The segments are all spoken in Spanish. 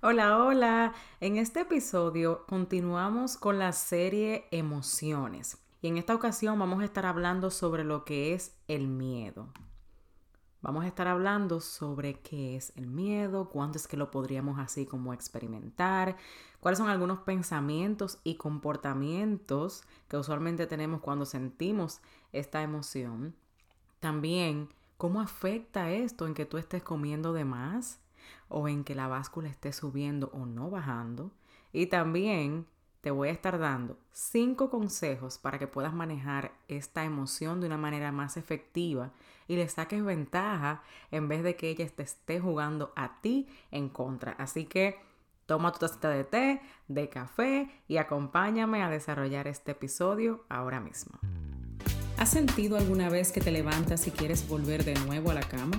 Hola, hola. En este episodio continuamos con la serie Emociones. Y en esta ocasión vamos a estar hablando sobre lo que es el miedo. Vamos a estar hablando sobre qué es el miedo, cuánto es que lo podríamos así como experimentar, cuáles son algunos pensamientos y comportamientos que usualmente tenemos cuando sentimos esta emoción. También, cómo afecta esto en que tú estés comiendo de más o en que la báscula esté subiendo o no bajando. Y también te voy a estar dando cinco consejos para que puedas manejar esta emoción de una manera más efectiva y le saques ventaja en vez de que ella te esté jugando a ti en contra. Así que toma tu tacita de té, de café y acompáñame a desarrollar este episodio ahora mismo. ¿Has sentido alguna vez que te levantas y quieres volver de nuevo a la cama?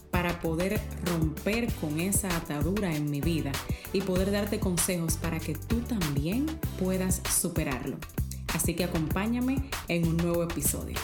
para poder romper con esa atadura en mi vida y poder darte consejos para que tú también puedas superarlo. Así que acompáñame en un nuevo episodio.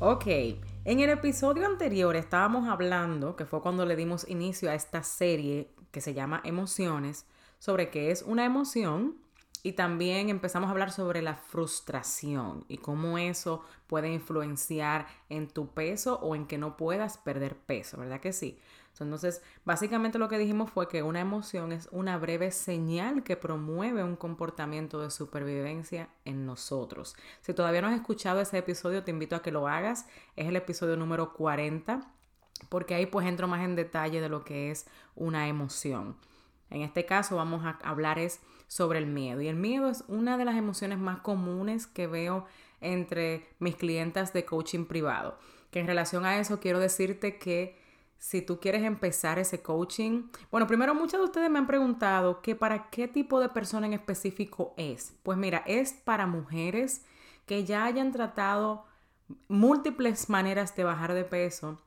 Ok, en el episodio anterior estábamos hablando, que fue cuando le dimos inicio a esta serie que se llama Emociones, sobre qué es una emoción y también empezamos a hablar sobre la frustración y cómo eso puede influenciar en tu peso o en que no puedas perder peso, ¿verdad que sí? Entonces, básicamente lo que dijimos fue que una emoción es una breve señal que promueve un comportamiento de supervivencia en nosotros. Si todavía no has escuchado ese episodio, te invito a que lo hagas. Es el episodio número 40, porque ahí pues entro más en detalle de lo que es una emoción. En este caso vamos a hablar es sobre el miedo. Y el miedo es una de las emociones más comunes que veo entre mis clientas de coaching privado. Que en relación a eso quiero decirte que si tú quieres empezar ese coaching, bueno, primero muchos de ustedes me han preguntado que para qué tipo de persona en específico es. Pues mira, es para mujeres que ya hayan tratado múltiples maneras de bajar de peso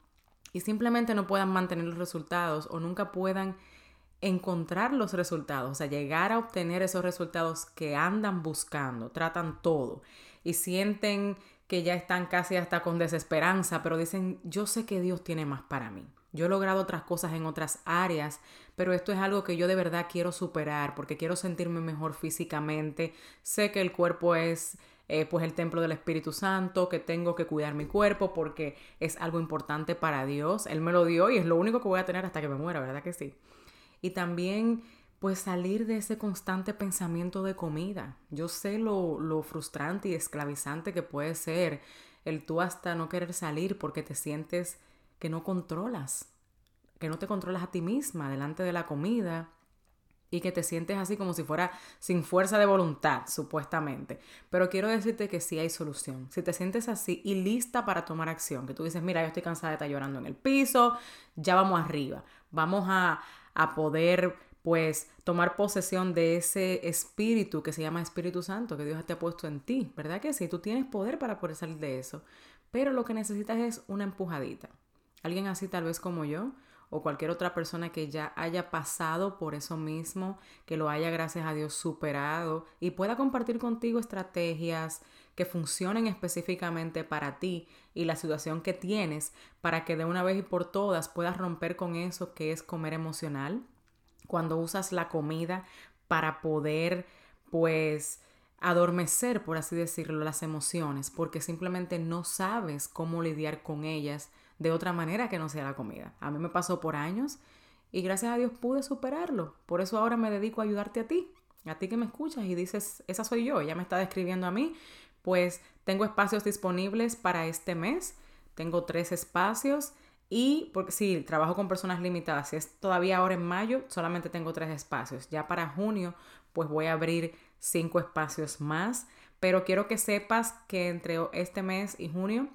y simplemente no puedan mantener los resultados o nunca puedan encontrar los resultados, o sea, llegar a obtener esos resultados que andan buscando, tratan todo y sienten que ya están casi hasta con desesperanza, pero dicen, yo sé que Dios tiene más para mí. Yo he logrado otras cosas en otras áreas, pero esto es algo que yo de verdad quiero superar porque quiero sentirme mejor físicamente. Sé que el cuerpo es eh, pues el templo del Espíritu Santo, que tengo que cuidar mi cuerpo porque es algo importante para Dios. Él me lo dio y es lo único que voy a tener hasta que me muera, ¿verdad que sí? Y también pues salir de ese constante pensamiento de comida. Yo sé lo, lo frustrante y esclavizante que puede ser el tú hasta no querer salir porque te sientes que no controlas, que no te controlas a ti misma delante de la comida y que te sientes así como si fuera sin fuerza de voluntad, supuestamente. Pero quiero decirte que sí hay solución. Si te sientes así y lista para tomar acción, que tú dices, mira, yo estoy cansada de estar llorando en el piso, ya vamos arriba, vamos a, a poder pues tomar posesión de ese espíritu que se llama Espíritu Santo que Dios te ha puesto en ti, ¿verdad que sí? Tú tienes poder para poder salir de eso, pero lo que necesitas es una empujadita. Alguien así tal vez como yo o cualquier otra persona que ya haya pasado por eso mismo, que lo haya gracias a Dios superado y pueda compartir contigo estrategias funcionen específicamente para ti y la situación que tienes para que de una vez y por todas puedas romper con eso que es comer emocional, cuando usas la comida para poder pues adormecer, por así decirlo, las emociones, porque simplemente no sabes cómo lidiar con ellas de otra manera que no sea la comida. A mí me pasó por años y gracias a Dios pude superarlo. Por eso ahora me dedico a ayudarte a ti, a ti que me escuchas y dices, esa soy yo, ella me está describiendo a mí. Pues tengo espacios disponibles para este mes. Tengo tres espacios y porque sí, trabajo con personas limitadas. Si es todavía ahora en mayo, solamente tengo tres espacios. Ya para junio, pues voy a abrir cinco espacios más. Pero quiero que sepas que entre este mes y junio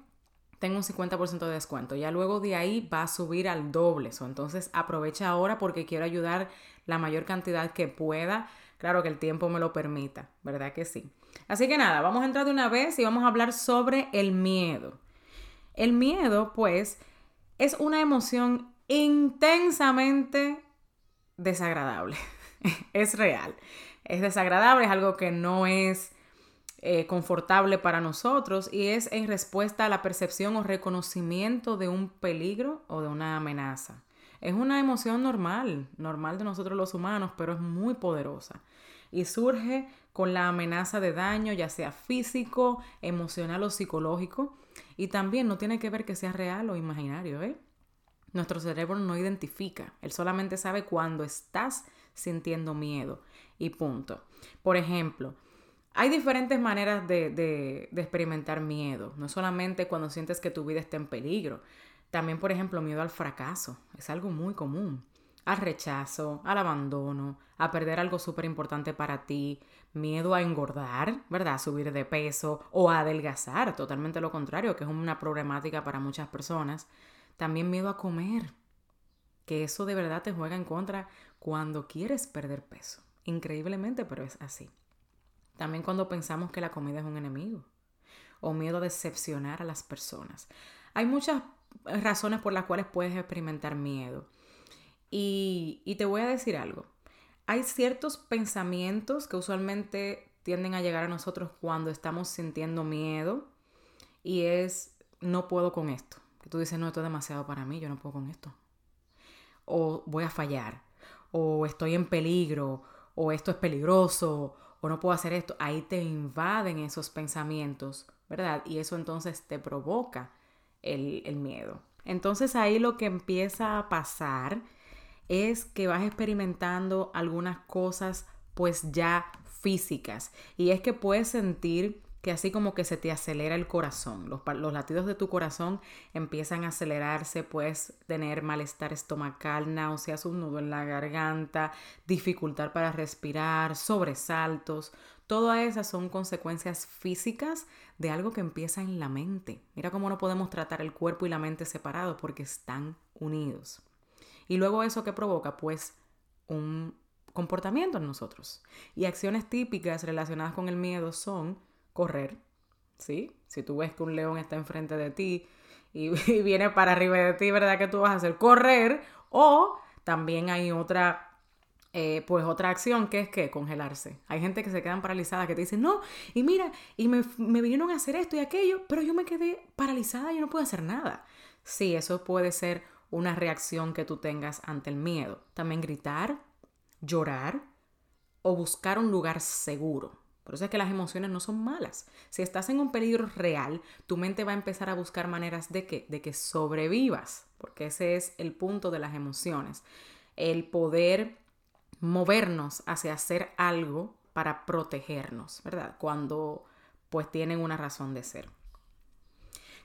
tengo un 50% de descuento. Ya luego de ahí va a subir al doble. entonces aprovecha ahora porque quiero ayudar la mayor cantidad que pueda. Claro que el tiempo me lo permita, ¿verdad que sí? Así que nada, vamos a entrar de una vez y vamos a hablar sobre el miedo. El miedo, pues, es una emoción intensamente desagradable. es real. Es desagradable, es algo que no es eh, confortable para nosotros y es en respuesta a la percepción o reconocimiento de un peligro o de una amenaza. Es una emoción normal, normal de nosotros los humanos, pero es muy poderosa y surge con la amenaza de daño, ya sea físico, emocional o psicológico, y también no tiene que ver que sea real o imaginario, ¿eh? Nuestro cerebro no identifica, él solamente sabe cuando estás sintiendo miedo y punto. Por ejemplo, hay diferentes maneras de, experimentar miedo, no solamente cuando sientes que tu vida está en peligro, también por ejemplo miedo al fracaso, es algo muy común, al rechazo, al abandono, a perder algo súper importante para ti, miedo a engordar, ¿verdad? A subir de peso o a adelgazar, totalmente lo contrario, que es una problemática para muchas personas. También miedo a comer, que eso de verdad te juega en contra cuando quieres perder peso. Increíblemente, pero es así. También cuando pensamos que la comida es un enemigo o miedo a decepcionar a las personas. Hay muchas razones por las cuales puedes experimentar miedo. Y, te voy a decir algo. Hay ciertos pensamientos que usualmente tienden a llegar a nosotros cuando estamos sintiendo miedo y es, no puedo con esto. Que tú dices, no, esto es demasiado para mí, yo no puedo con esto. O voy a fallar, o estoy en peligro, o esto es peligroso, o no puedo hacer esto, ahí te invaden esos pensamientos, ¿verdad? Y eso entonces te provoca el miedo. Entonces ahí lo que empieza a pasar es que vas experimentando algunas cosas pues ya físicas y es que puedes sentir que así como que se te acelera el corazón, los, latidos de tu corazón empiezan a acelerarse, puedes tener malestar estomacal, náuseas, un nudo en la garganta, dificultad para respirar, sobresaltos. Todas esas son consecuencias físicas de algo que empieza en la mente. Mira cómo no podemos tratar el cuerpo y la mente separados porque están unidos. Y luego eso que provoca, pues, un comportamiento en nosotros. Y acciones típicas relacionadas con el miedo son correr, ¿sí? Si tú ves que un león está enfrente de ti y, viene para arriba de ti, ¿verdad? Que tú vas a hacer correr o también hay otra eh, pues otra acción que es que congelarse. Hay gente que se quedan paralizadas, que te dicen, no, y mira, y me, me, vinieron a hacer esto y aquello, pero yo me quedé paralizada y no puedo hacer nada. Sí, eso puede ser una reacción que tú tengas ante el miedo. También gritar, llorar o buscar un lugar seguro. Por eso es que las emociones no son malas. Si estás en un peligro real, tu mente va a empezar a buscar maneras de que, de que sobrevivas, porque ese es el punto de las emociones. El poder movernos hacia hacer algo para protegernos, ¿verdad? Cuando pues tienen una razón de ser.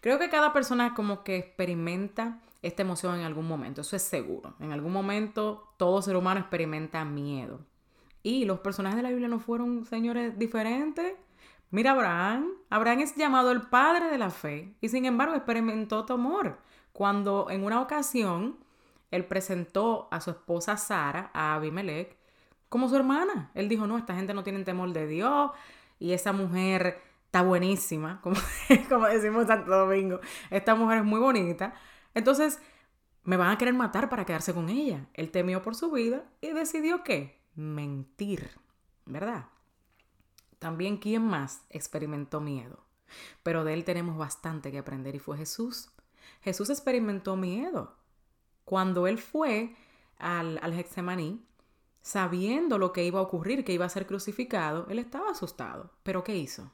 Creo que cada persona como que experimenta esta emoción en algún momento, eso es seguro. En algún momento todo ser humano experimenta miedo. Y los personajes de la Biblia no fueron señores diferentes. Mira Abraham. Abraham es llamado el padre de la fe y sin embargo experimentó temor cuando en una ocasión él presentó a su esposa Sara, a Abimelech, como su hermana. Él dijo, no, esta gente no tiene temor de Dios y esa mujer está buenísima, como, como decimos Santo Domingo. Esta mujer es muy bonita. Entonces, me van a querer matar para quedarse con ella. Él temió por su vida y decidió que mentir, ¿verdad? También, ¿quién más experimentó miedo? Pero de él tenemos bastante que aprender y fue Jesús. Jesús experimentó miedo. Cuando él fue al, al Getsemaní, sabiendo lo que iba a ocurrir, que iba a ser crucificado, él estaba asustado. ¿Pero qué hizo?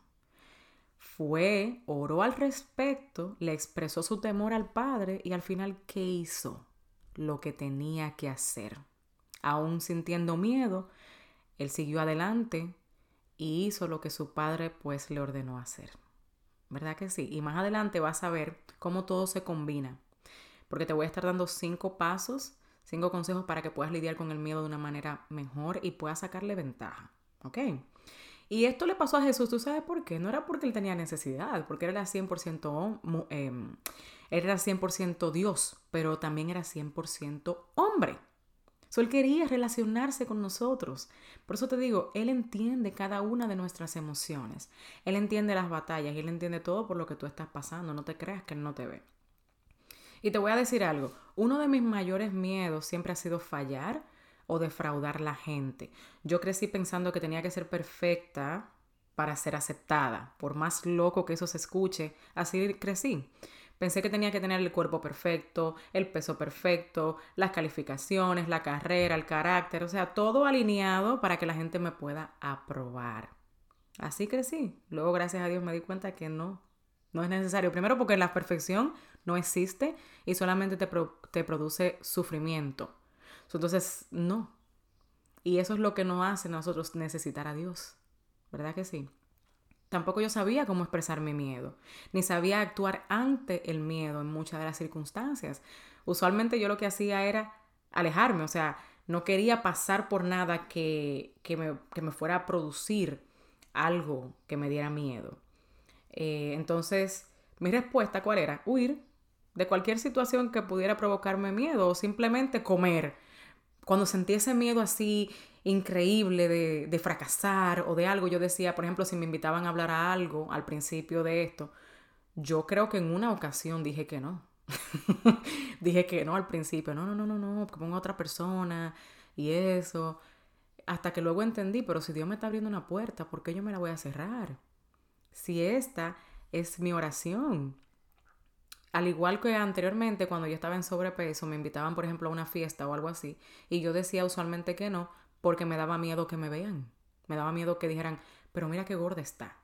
Fue, oró al respecto, le expresó su temor al Padre y al final, ¿qué hizo? Lo que tenía que hacer aún sintiendo miedo, él siguió adelante y hizo lo que su padre pues le ordenó hacer. ¿Verdad que sí? Y más adelante vas a ver cómo todo se combina. Porque te voy a estar dando cinco pasos, cinco consejos para que puedas lidiar con el miedo de una manera mejor y puedas sacarle ventaja. ¿Ok? Y esto le pasó a Jesús, ¿tú sabes por qué? No era porque él tenía necesidad, porque era 100%, eh, él era 100 Dios, pero también era 100% hombre. So, él quería relacionarse con nosotros. Por eso te digo, Él entiende cada una de nuestras emociones. Él entiende las batallas y Él entiende todo por lo que tú estás pasando. No te creas que Él no te ve. Y te voy a decir algo. Uno de mis mayores miedos siempre ha sido fallar o defraudar la gente. Yo crecí pensando que tenía que ser perfecta para ser aceptada. Por más loco que eso se escuche, así crecí. Pensé que tenía que tener el cuerpo perfecto, el peso perfecto, las calificaciones, la carrera, el carácter, o sea, todo alineado para que la gente me pueda aprobar. Así crecí. Luego, gracias a Dios, me di cuenta que no, no es necesario. Primero porque la perfección no existe y solamente te, te produce sufrimiento. Entonces, no. Y eso es lo que nos hace nosotros necesitar a Dios. ¿Verdad que sí? Tampoco yo sabía cómo expresar mi miedo, ni sabía actuar ante el miedo en muchas de las circunstancias. Usualmente yo lo que hacía era alejarme, o sea, no quería pasar por nada que, que, me, que me, fuera a producir algo que me diera miedo. Eh, entonces, mi respuesta, ¿cuál era? Huir de cualquier situación que pudiera provocarme miedo o simplemente comer. Cuando sentí ese miedo así increíble de, fracasar o de algo. Yo decía, por ejemplo, si me invitaban a hablar a algo al principio de esto, yo creo que en una ocasión dije que no. dije que no al principio, no, no, no, no, no, que ponga otra persona y eso. Hasta que luego entendí, pero si Dios me está abriendo una puerta, ¿por qué yo me la voy a cerrar? Si esta es mi oración. Al igual que anteriormente, cuando yo estaba en sobrepeso, me invitaban, por ejemplo, a una fiesta o algo así, y yo decía usualmente que no, porque me daba miedo que me vean. Me daba miedo que dijeran, pero mira qué gorda está.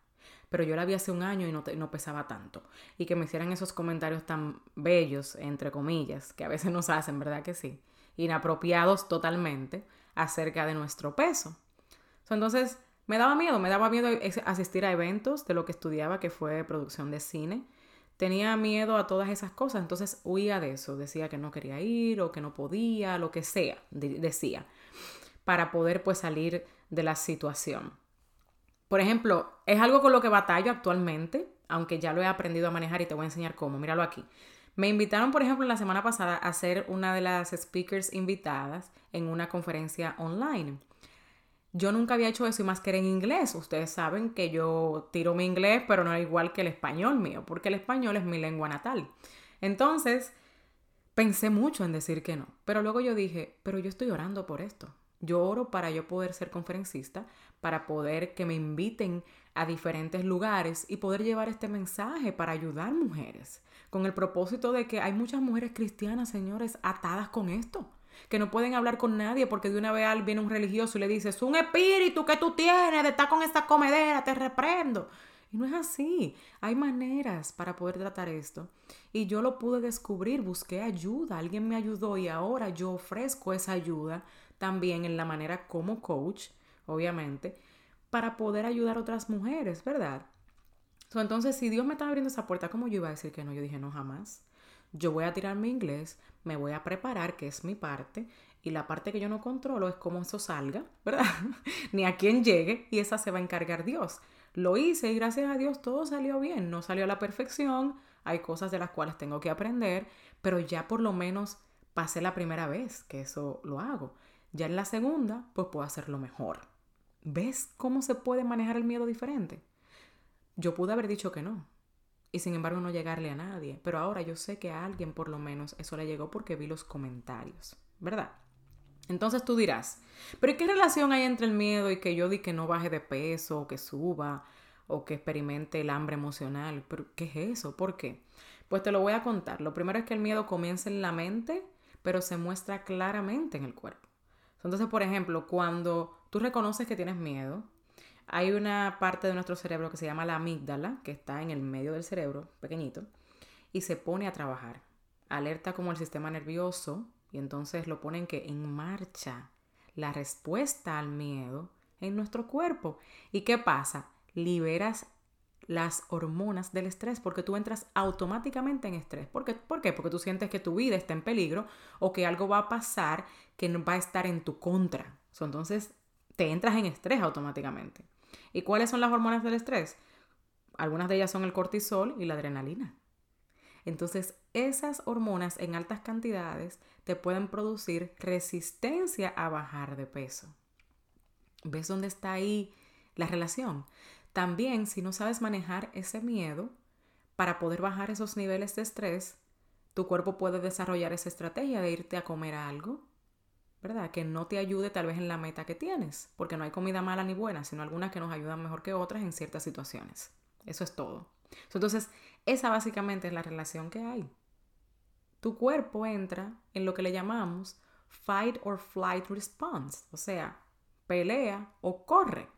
Pero yo la vi hace un año y no, no pesaba tanto. Y que me hicieran esos comentarios tan bellos, entre comillas, que a veces nos hacen, ¿verdad que sí? Inapropiados totalmente acerca de nuestro peso. Entonces, me daba miedo, me daba miedo asistir a eventos de lo que estudiaba, que fue producción de cine. Tenía miedo a todas esas cosas, entonces huía de eso. Decía que no quería ir o que no podía, lo que sea, decía para poder pues salir de la situación. Por ejemplo, es algo con lo que batallo actualmente, aunque ya lo he aprendido a manejar y te voy a enseñar cómo. Míralo aquí. Me invitaron, por ejemplo, la semana pasada a ser una de las speakers invitadas en una conferencia online. Yo nunca había hecho eso y más que era en inglés. Ustedes saben que yo tiro mi inglés, pero no es igual que el español mío, porque el español es mi lengua natal. Entonces, pensé mucho en decir que no, pero luego yo dije, pero yo estoy orando por esto. Yo oro para yo poder ser conferencista, para poder que me inviten a diferentes lugares y poder llevar este mensaje para ayudar mujeres, con el propósito de que hay muchas mujeres cristianas, señores, atadas con esto, que no pueden hablar con nadie porque de una vez viene un religioso y le dice, es un espíritu que tú tienes de estar con esta comedera, te reprendo. Y no es así. Hay maneras para poder tratar esto. Y yo lo pude descubrir, busqué ayuda, alguien me ayudó y ahora yo ofrezco esa ayuda también en la manera como coach, obviamente, para poder ayudar a otras mujeres, ¿verdad? entonces, si Dios me estaba abriendo esa puerta, ¿cómo yo iba a decir que no? Yo dije, no, jamás. Yo voy a tirar mi inglés, me voy a preparar, que es mi parte, y la parte que yo no controlo es cómo eso salga, ¿verdad? Ni a quién llegue, y esa se va a encargar Dios. Lo hice y gracias a Dios todo salió bien, no salió a la perfección, hay cosas de las cuales tengo que aprender, pero ya por lo menos pasé la primera vez que eso lo hago. Ya en la segunda, pues puedo hacerlo mejor. ¿Ves cómo se puede manejar el miedo diferente? Yo pude haber dicho que no, y sin embargo no llegarle a nadie, pero ahora yo sé que a alguien por lo menos eso le llegó porque vi los comentarios, ¿verdad? Entonces tú dirás, pero qué relación hay entre el miedo y que yo di que no baje de peso, o que suba, o que experimente el hambre emocional? ¿Pero qué es eso? ¿Por qué? Pues te lo voy a contar. Lo primero es que el miedo comienza en la mente, pero se muestra claramente en el cuerpo. Entonces, por ejemplo, cuando tú reconoces que tienes miedo, hay una parte de nuestro cerebro que se llama la amígdala, que está en el medio del cerebro, pequeñito, y se pone a trabajar. Alerta como el sistema nervioso y entonces lo ponen que en marcha la respuesta al miedo en nuestro cuerpo. ¿Y qué pasa? Liberas las hormonas del estrés, porque tú entras automáticamente en estrés. ¿Por qué? ¿Por qué? Porque tú sientes que tu vida está en peligro o que algo va a pasar que va a estar en tu contra. entonces te entras en estrés automáticamente. ¿Y cuáles son las hormonas del estrés? Algunas de ellas son el cortisol y la adrenalina. Entonces, esas hormonas en altas cantidades te pueden producir resistencia a bajar de peso. ¿Ves dónde está ahí la relación? También, si no sabes manejar ese miedo, para poder bajar esos niveles de estrés, tu cuerpo puede desarrollar esa estrategia de irte a comer algo, ¿verdad? Que no te ayude tal vez en la meta que tienes, porque no hay comida mala ni buena, sino algunas que nos ayudan mejor que otras en ciertas situaciones. Eso es todo. Entonces, esa básicamente es la relación que hay. Tu cuerpo entra en lo que le llamamos fight or flight response, o sea, pelea o corre.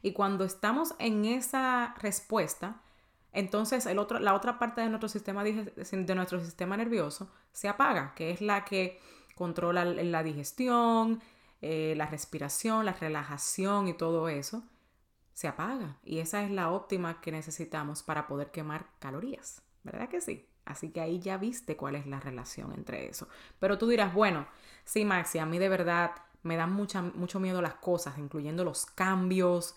Y cuando estamos en esa respuesta, entonces el otro, la otra parte de nuestro, sistema, de nuestro sistema nervioso se apaga, que es la que controla la digestión, eh, la respiración, la relajación y todo eso, se apaga. Y esa es la óptima que necesitamos para poder quemar calorías. ¿Verdad que sí? Así que ahí ya viste cuál es la relación entre eso. Pero tú dirás, bueno, sí, Maxi, a mí de verdad me dan mucha, mucho miedo las cosas, incluyendo los cambios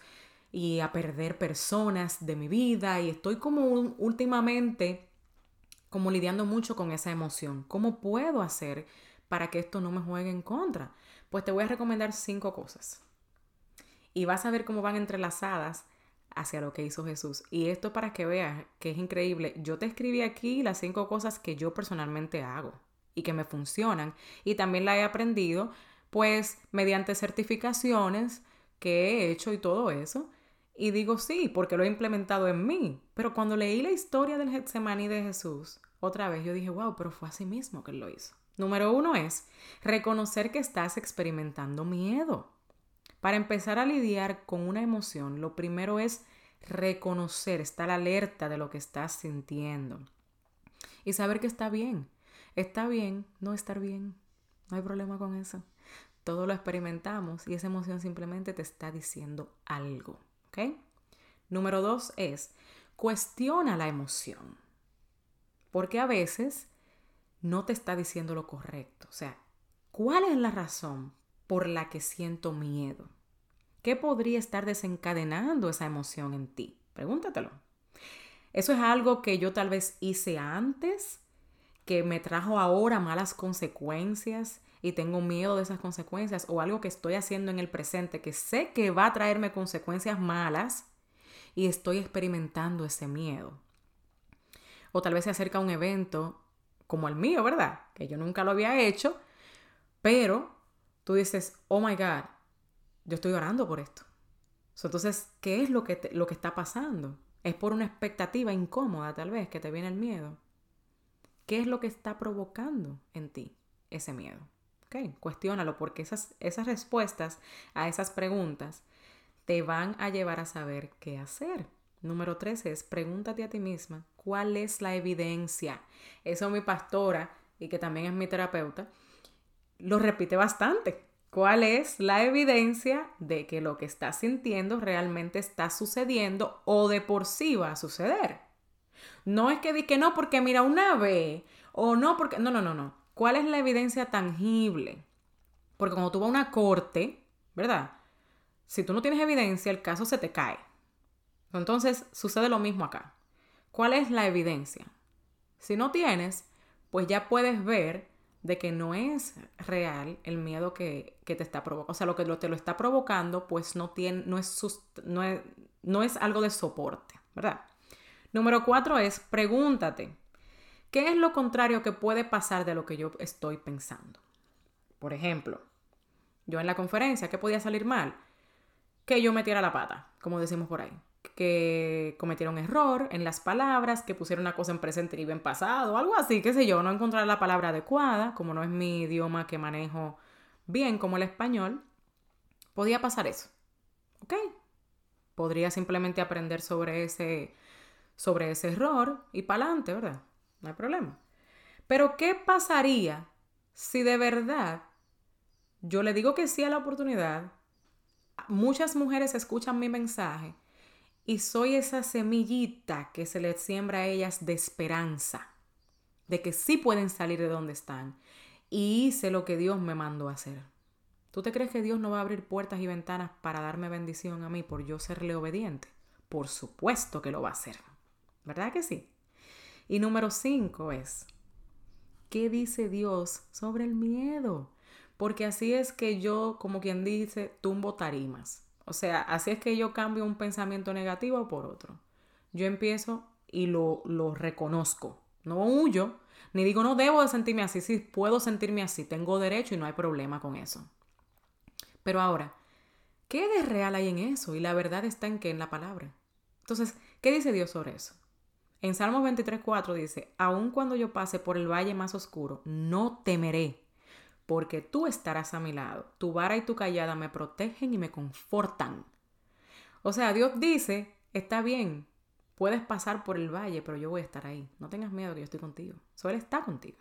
y a perder personas de mi vida. Y estoy como últimamente como lidiando mucho con esa emoción. ¿Cómo puedo hacer para que esto no me juegue en contra? Pues te voy a recomendar cinco cosas. Y vas a ver cómo van entrelazadas hacia lo que hizo Jesús. Y esto para que veas que es increíble. Yo te escribí aquí las cinco cosas que yo personalmente hago y que me funcionan. Y también la he aprendido pues mediante certificaciones que he hecho y todo eso. Y digo sí, porque lo he implementado en mí. Pero cuando leí la historia del Getsemaní de Jesús, otra vez yo dije, wow, pero fue así mismo que él lo hizo. Número uno es reconocer que estás experimentando miedo. Para empezar a lidiar con una emoción, lo primero es reconocer, estar alerta de lo que estás sintiendo. Y saber que está bien. Está bien no estar bien. No hay problema con eso. Todo lo experimentamos y esa emoción simplemente te está diciendo algo. ¿Ok? Número dos es cuestiona la emoción. Porque a veces no te está diciendo lo correcto. O sea, ¿cuál es la razón por la que siento miedo? ¿Qué podría estar desencadenando esa emoción en ti? Pregúntatelo. Eso es algo que yo tal vez hice antes, que me trajo ahora malas consecuencias y tengo miedo de esas consecuencias o algo que estoy haciendo en el presente que sé que va a traerme consecuencias malas y estoy experimentando ese miedo. O tal vez se acerca un evento como el mío, ¿verdad? Que yo nunca lo había hecho, pero tú dices, oh my God, yo estoy orando por esto. Entonces, ¿qué es lo que, lo que está pasando? Es por una expectativa incómoda tal vez que te viene el miedo. ¿Qué es lo que está provocando en ti ese miedo? Ok, cuestiónalo porque esas, esas respuestas a esas preguntas te van a llevar a saber qué hacer. Número tres es pregúntate a ti misma cuál es la evidencia. Eso mi pastora y que también es mi terapeuta lo repite bastante. ¿Cuál es la evidencia de que lo que estás sintiendo realmente está sucediendo o de por sí va a suceder? No es que di que no porque mira una vez o no porque no, no, no, no. ¿Cuál es la evidencia tangible? Porque cuando tú vas a una corte, ¿verdad? Si tú no tienes evidencia, el caso se te cae. Entonces sucede lo mismo acá. ¿Cuál es la evidencia? Si no tienes, pues ya puedes ver de que no es real el miedo que, te está provocando. O sea, lo que te lo está provocando, pues no, tiene, es, no es algo de soporte, ¿verdad? Número cuatro es pregúntate, ¿Qué es lo contrario que puede pasar de lo que yo estoy pensando? Por ejemplo, yo en la conferencia, ¿qué podía salir mal? Que yo metiera la pata, como decimos por ahí. Que cometiera un error en las palabras, que pusiera una cosa en presente y en pasado, algo así, qué sé yo, no encontrar la palabra adecuada, como no es mi idioma que manejo bien como el español, podía pasar eso. ¿Ok? Podría simplemente aprender sobre ese, sobre ese error y para adelante, ¿verdad? no hay problema. Pero ¿qué pasaría si de verdad yo le digo que sí a la oportunidad? Muchas mujeres escuchan mi mensaje y soy esa semillita que se les siembra a ellas de esperanza, de que sí pueden salir de donde están y hice lo que Dios me mandó a hacer. ¿Tú te crees que Dios no va a abrir puertas y ventanas para darme bendición a mí por yo serle obediente? Por supuesto que lo va a hacer. ¿Verdad que sí? Y número cinco es, ¿qué dice Dios sobre el miedo? Porque así es que yo, como quien dice, tumbo tarimas. O sea, así es que yo cambio un pensamiento negativo por otro. Yo empiezo y lo, lo reconozco. No huyo, ni digo, no debo de sentirme así, sí puedo sentirme así, tengo derecho y no hay problema con eso. Pero ahora, ¿qué de real hay en eso? Y la verdad está en qué? En la palabra. Entonces, ¿qué dice Dios sobre eso? En Salmos 23.4 dice, aun cuando yo pase por el valle más oscuro, no temeré, porque tú estarás a mi lado. Tu vara y tu callada me protegen y me confortan. O sea, Dios dice, está bien, Puedes pasar por el valle, pero yo voy a estar ahí. No tengas miedo que yo estoy contigo. Solo está contigo.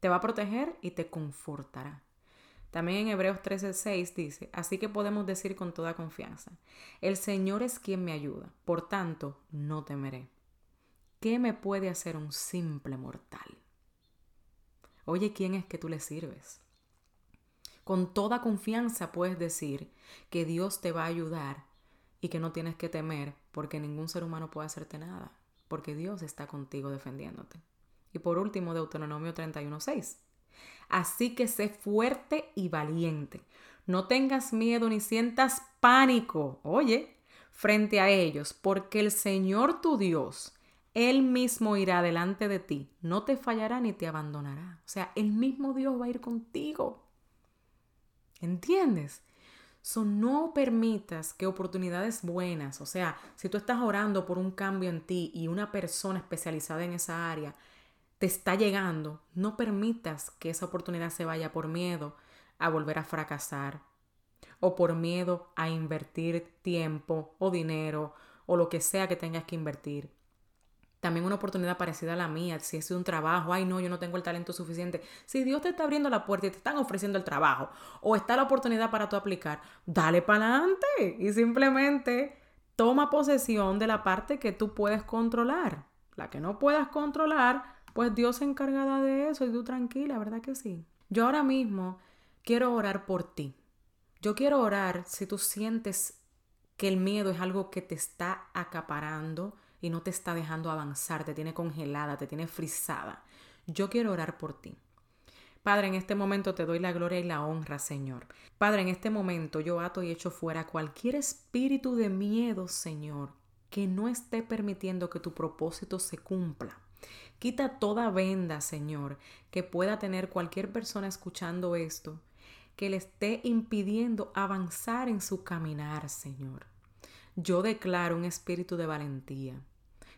Te va a proteger y te confortará. También en Hebreos 13:6 dice, así que podemos decir con toda confianza, el Señor es quien me ayuda, por tanto, no temeré. ¿Qué me puede hacer un simple mortal? Oye, ¿quién es que tú le sirves? Con toda confianza puedes decir que Dios te va a ayudar y que no tienes que temer porque ningún ser humano puede hacerte nada, porque Dios está contigo defendiéndote. Y por último, Deuteronomio 31.6. Así que sé fuerte y valiente. No tengas miedo ni sientas pánico, oye, frente a ellos, porque el Señor tu Dios, Él mismo irá delante de ti, no te fallará ni te abandonará. O sea, el mismo Dios va a ir contigo. ¿Entiendes? So, no permitas que oportunidades buenas, o sea, si tú estás orando por un cambio en ti y una persona especializada en esa área te está llegando, no permitas que esa oportunidad se vaya por miedo a volver a fracasar o por miedo a invertir tiempo o dinero o lo que sea que tengas que invertir también una oportunidad parecida a la mía, si es un trabajo, ay no, yo no tengo el talento suficiente. Si Dios te está abriendo la puerta y te están ofreciendo el trabajo o está la oportunidad para tú aplicar, dale para adelante y simplemente toma posesión de la parte que tú puedes controlar. La que no puedas controlar, pues Dios se encargará de eso y tú tranquila, ¿verdad que sí? Yo ahora mismo quiero orar por ti. Yo quiero orar si tú sientes que el miedo es algo que te está acaparando, y no te está dejando avanzar, te tiene congelada, te tiene frisada. Yo quiero orar por ti. Padre, en este momento te doy la gloria y la honra, Señor. Padre, en este momento yo ato y echo fuera cualquier espíritu de miedo, Señor, que no esté permitiendo que tu propósito se cumpla. Quita toda venda, Señor, que pueda tener cualquier persona escuchando esto, que le esté impidiendo avanzar en su caminar, Señor. Yo declaro un espíritu de valentía.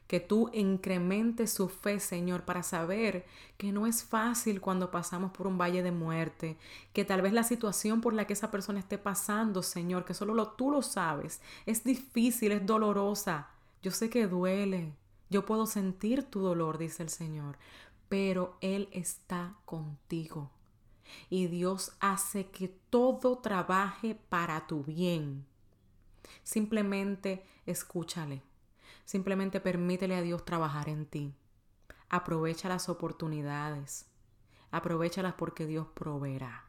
Que tú incrementes su fe, Señor, para saber que no es fácil cuando pasamos por un valle de muerte, que tal vez la situación por la que esa persona esté pasando, Señor, que solo lo, tú lo sabes, es difícil, es dolorosa. Yo sé que duele, yo puedo sentir tu dolor, dice el Señor, pero Él está contigo. Y Dios hace que todo trabaje para tu bien. Simplemente escúchale. Simplemente permítele a Dios trabajar en ti. Aprovecha las oportunidades. Aprovechalas porque Dios proveerá.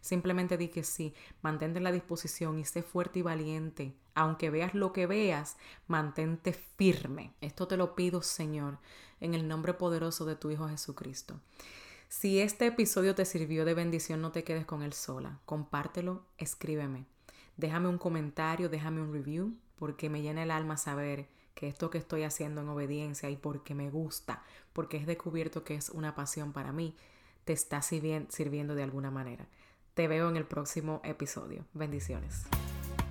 Simplemente di que sí, mantente en la disposición y sé fuerte y valiente. Aunque veas lo que veas, mantente firme. Esto te lo pido, Señor, en el nombre poderoso de tu Hijo Jesucristo. Si este episodio te sirvió de bendición, no te quedes con él sola. Compártelo, escríbeme. Déjame un comentario, déjame un review, porque me llena el alma saber que esto que estoy haciendo en obediencia y porque me gusta, porque es descubierto que es una pasión para mí, te está sirviendo de alguna manera. Te veo en el próximo episodio. Bendiciones.